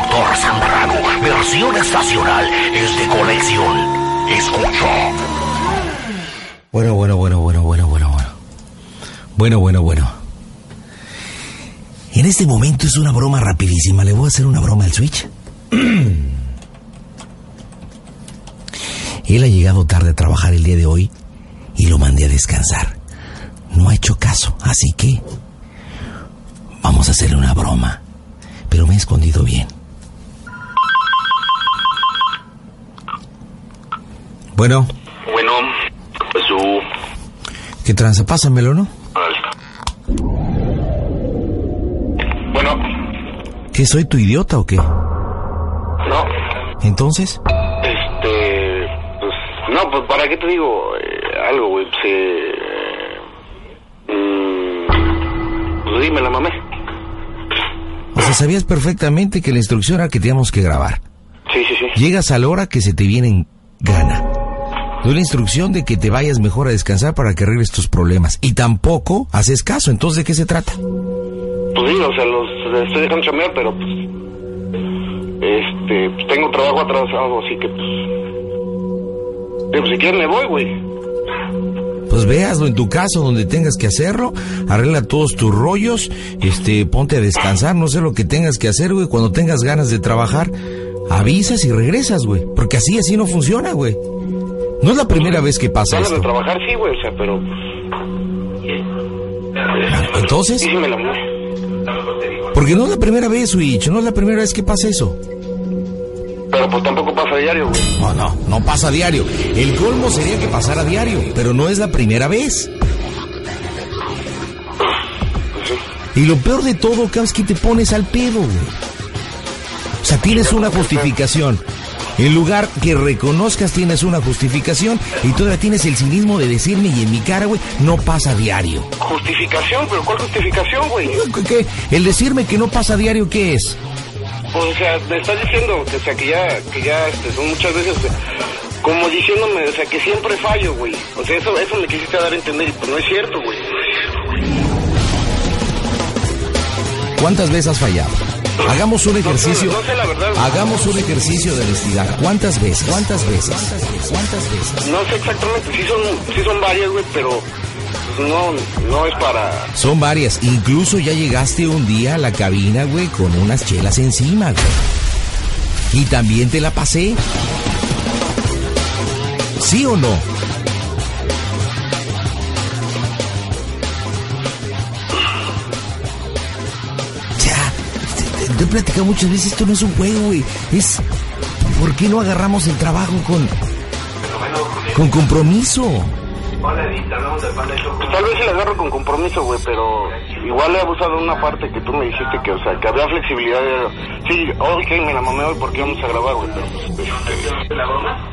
Doctor Zambrano, versión estacional, es de colección. Escucha. Bueno, bueno, bueno, bueno, bueno, bueno, bueno. Bueno, bueno, bueno. En este momento es una broma rapidísima. Le voy a hacer una broma al Switch. Él ha llegado tarde a trabajar el día de hoy y lo mandé a descansar. No ha hecho caso, así que vamos a hacerle una broma. Pero me he escondido bien. Bueno, Bueno, pues su... ¿qué tranza? Pásamelo, ¿no? Bueno, ¿Qué soy tu idiota o qué? no, Entonces, este... Pues, no, pues, ¿para qué te digo eh, algo, güey? Pues, eh, mm, pues dime, la mamé. o sea, sabías perfectamente que la instrucción era que teníamos que grabar. Sí, sí, sí. Llegas a la hora que se te viene en gana. Doy la instrucción de que te vayas mejor a descansar para que arregles tus problemas. Y tampoco haces caso. Entonces, ¿de qué se trata? Pues sí, o sea, los estoy dejando chambear, pero pues... Este, pues tengo trabajo atrasado, así que pues... Digo, si quieres me voy, güey. Pues véaslo en tu casa donde tengas que hacerlo, arregla todos tus rollos, este, ponte a descansar, no sé lo que tengas que hacer, güey, cuando tengas ganas de trabajar, avisas y regresas, güey, porque así, así no funciona, güey. No es la primera vez que pasa Ganas de esto. trabajar, sí, güey, o sea, pero... Entonces, Sí, sí me la mamé. porque no es la primera vez, Switch, no es la primera vez que pasa eso. Pero pues tampoco pasa diario, güey. No, no, no pasa a diario. El colmo sería que pasara a diario, pero no es la primera vez. Y lo peor de todo, que te pones al pedo, güey. O sea, tienes una justificación. En lugar que reconozcas tienes una justificación y todavía tienes el cinismo de decirme y en mi cara, güey, no pasa diario. Justificación, pero ¿cuál justificación, güey? ¿Qué-. El decirme que no pasa diario, ¿qué es? Pues, o sea, me estás diciendo que, o sea, que ya, que ya, este, son muchas veces, como diciéndome, o sea, que siempre fallo, güey. O sea, eso, eso me quisiste dar a entender y pues no es cierto, güey. ¿Cuántas veces has fallado? Hagamos un ejercicio. no sé la verdad. Hagamos un ejercicio de honestidad. ¿Cuántas veces? ¿Cuántas veces? ¿Cuántas veces? No sé exactamente, sí son, sí son varias, güey, pero pues, no, no es para... Son varias. Incluso ya llegaste un día a la cabina, güey, con unas chelas encima, güey. Y también te la pasé. ¿Sí o no? Te, he platicado muchas veces, esto no es un juego, güey. Es, ¿por qué no agarramos el trabajo con, con compromiso? Pues tal vez se la agarro con compromiso, güey, pero igual he abusado de una parte que tú me dijiste que, o sea, que había flexibilidad. De... Sí, ok, me la mamé hoy porque vamos a grabar, güey, pero... pues, este... ¿La broma?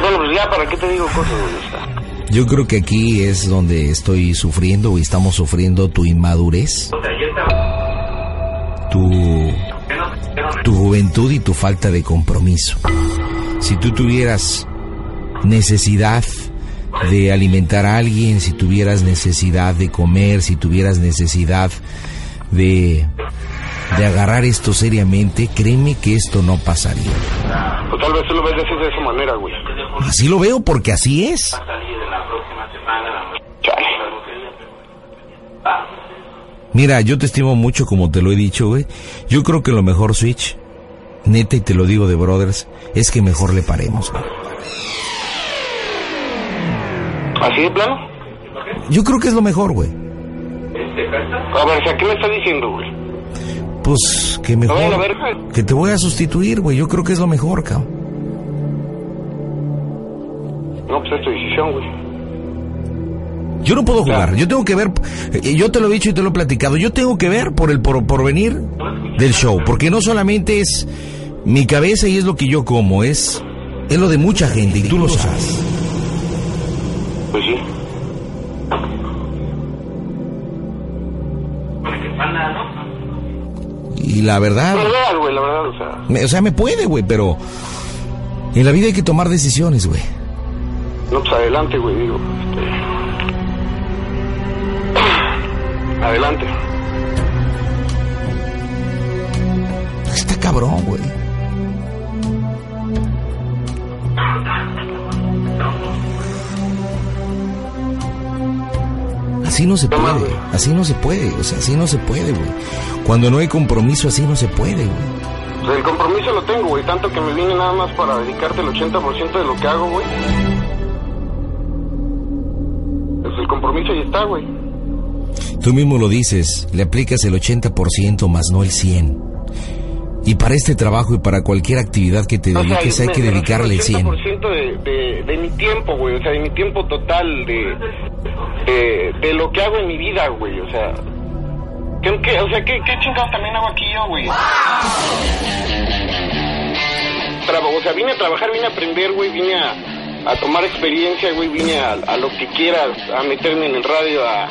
Bueno, pues ya, ¿para qué te digo cosas, güey? Yo creo que aquí es donde estoy sufriendo y estamos sufriendo tu inmadurez, tu, tu juventud y tu falta de compromiso. Si tú tuvieras necesidad de alimentar a alguien, si tuvieras necesidad de comer, si tuvieras necesidad de, de agarrar esto seriamente, créeme que esto no pasaría. pues tal vez tú lo ves de esa manera, güey. Así lo veo porque así es. Chale. Mira, yo te estimo mucho como te lo he dicho, güey. Yo creo que lo mejor, Switch, neta y te lo digo de brothers, es que mejor le paremos, güey. ¿Así de plano? Yo creo que es lo mejor, güey. A ver, ¿qué me estás diciendo, güey? Pues que A ver, a mejor... ver, Que te voy a sustituir, güey. Yo creo que es lo mejor, cabrón. No, pues es tu decisión, güey. Yo no puedo jugar. Yo tengo que ver... eh, Yo te lo he dicho y te lo he platicado. Yo tengo que ver por el por- porvenir del show. Porque no solamente es mi cabeza y es lo que yo como. Es, es lo de mucha gente y tú lo sabes. Pues sí. Y la verdad... La verdad, güey, la verdad, o sea... Me- o sea, me puede, güey, pero en la vida hay que tomar decisiones, güey. No, pues adelante, güey, digo. este. Adelante. cabrón, güey. Así no se puede, así no se puede, o sea, así no se puede, güey. Cuando no hay compromiso, así no se puede, güey. Pues el compromiso lo tengo, güey, tanto que me vine nada más para dedicarte el 80% de lo que hago, güey. Pues el compromiso ahí está, güey. Tú mismo lo dices, le aplicas el 80% más no el 100%. Y para este trabajo y para cualquier actividad que te dediques hay que dedicarle el 100%. El de, de, de mi tiempo, güey, o sea, de mi tiempo total, de, de, de lo que hago en mi vida, güey, o sea... ¿qué, qué, o sea, ¿qué, ¿qué chingados también hago aquí yo, güey? o sea, vine a trabajar, vine a aprender, güey, vine a, a tomar experiencia, güey, vine a, a, lo que quieras, a meterme en el radio, a,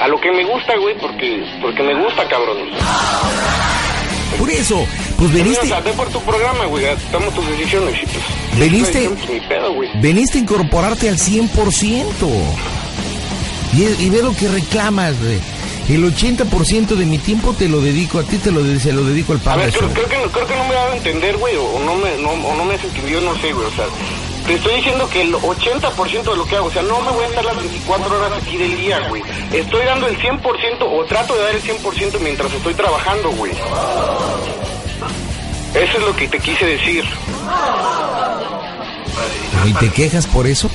a lo que me gusta, güey, porque, porque me gusta, cabrón. Por eso, pues veniste. O sea, por tu programa, güey, damos tus decisiones y pues. Veniste. Pedo, veniste a incorporarte al 100%. Y, y ve lo que reclamas, güey. El 80% de mi tiempo te lo dedico a ti, te lo, se lo dedico al A padre. ver, creo, creo, que, creo que no me va a entender, güey, o no me, no, o no me has entendido, no sé, güey, o sea, te estoy diciendo que el 80% de lo que hago, o sea, no me voy a estar las 24 horas aquí del día, güey. Estoy dando el 100% o trato de dar el 100% mientras estoy trabajando, güey. Eso es lo que te quise decir. ¿Y te quejas por eso?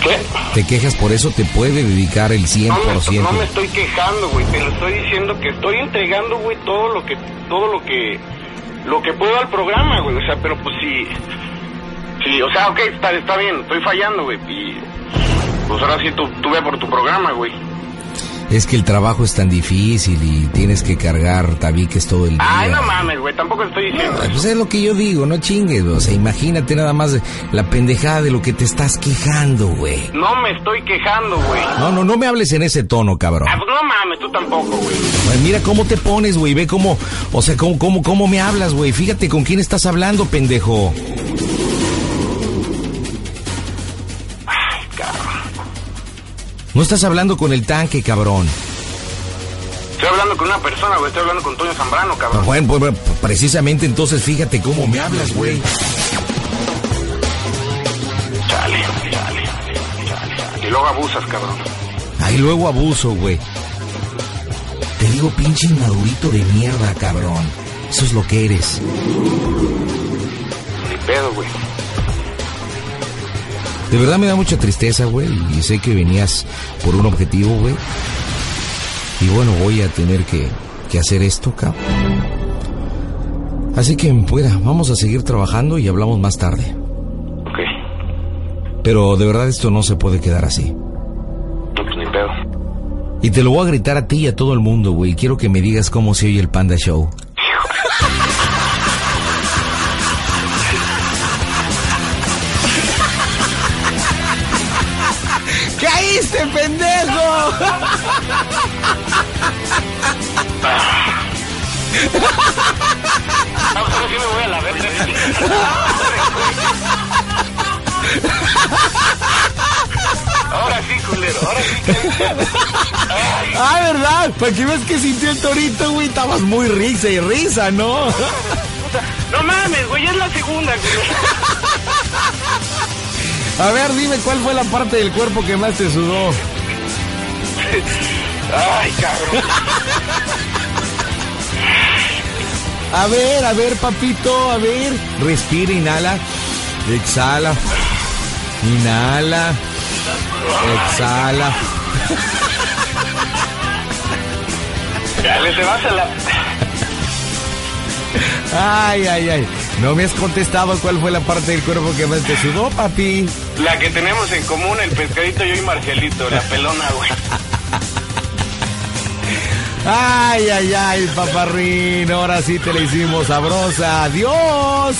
¿Qué? ¿Te quejas por eso? ¿Te puede dedicar el 100%? No me, no me estoy quejando, güey, te lo estoy diciendo que estoy entregando, güey, todo lo que, todo lo que, lo que puedo al programa, güey, o sea, pero pues sí, sí, o sea, ok, está, está bien, estoy fallando, güey, y pues ahora sí tú, tú ve por tu programa, güey. Es que el trabajo es tan difícil y tienes que cargar tabiques todo el día. Ay, no mames, güey, tampoco estoy diciendo. Pues es lo que yo digo, no chingues, o sea, imagínate nada más la pendejada de lo que te estás quejando, güey. No me estoy quejando, güey. No, no, no me hables en ese tono, cabrón. Ah, pues no mames, tú tampoco, güey. Mira cómo te pones, güey, ve cómo, o sea, cómo, cómo, cómo me hablas, güey. Fíjate con quién estás hablando, pendejo. No estás hablando con el tanque, cabrón. Estoy hablando con una persona, güey, estoy hablando con Toño Zambrano, cabrón. Bueno, pues, precisamente entonces fíjate cómo me hablas, güey. Chale, chale, chale, chale. Y luego abusas, cabrón. Ahí luego abuso, güey. Te digo pinche inmadurito de mierda, cabrón. Eso es lo que eres. Ni pedo, güey. De verdad me da mucha tristeza, güey. Y sé que venías por un objetivo, güey. Y bueno, voy a tener que, que hacer esto, cabrón. Así que, fuera, vamos a seguir trabajando y hablamos más tarde. Ok. Pero de verdad esto no se puede quedar así. No, pues ni pedo. Y te lo voy a gritar a ti y a todo el mundo, güey. Quiero que me digas cómo se oye el Panda Show. ¡Caíste, pendejo! Ahora sí me voy a la verga. Ahora sí, culero, ahora sí. Ay, Ah, ¿verdad? Para que ves que sintió el torito, güey. Estabas muy risa y risa, ¿no? No mames, güey, es la segunda, culero. A ver, dime cuál fue la parte del cuerpo que más te sudó. Ay, cabrón. A ver, a ver, papito, a ver. Respira, inhala. Exhala. Inhala. Exhala. Dale, te vas a la. Ay, ay, ay. No me has contestado cuál fue la parte del cuerpo que más te sudó, papi. La que tenemos en común, el pescadito, yo y Marcelito, la pelona, güey. Ay, ay, ay, paparrín. Ahora sí te la hicimos sabrosa. Adiós.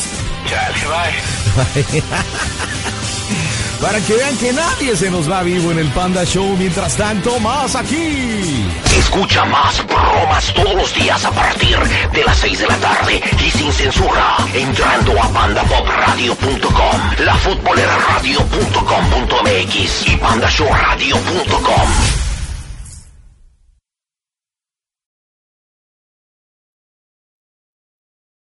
Chale, bye. Para que vean que nadie se nos va vivo en el Panda Show. Mientras tanto, más aquí. Escucha más bromas todos los días a partir de las 6 de la tarde y sin censura entrando a pandapopradio.com, lafutboleraradio.com.mx y pandashowradio.com.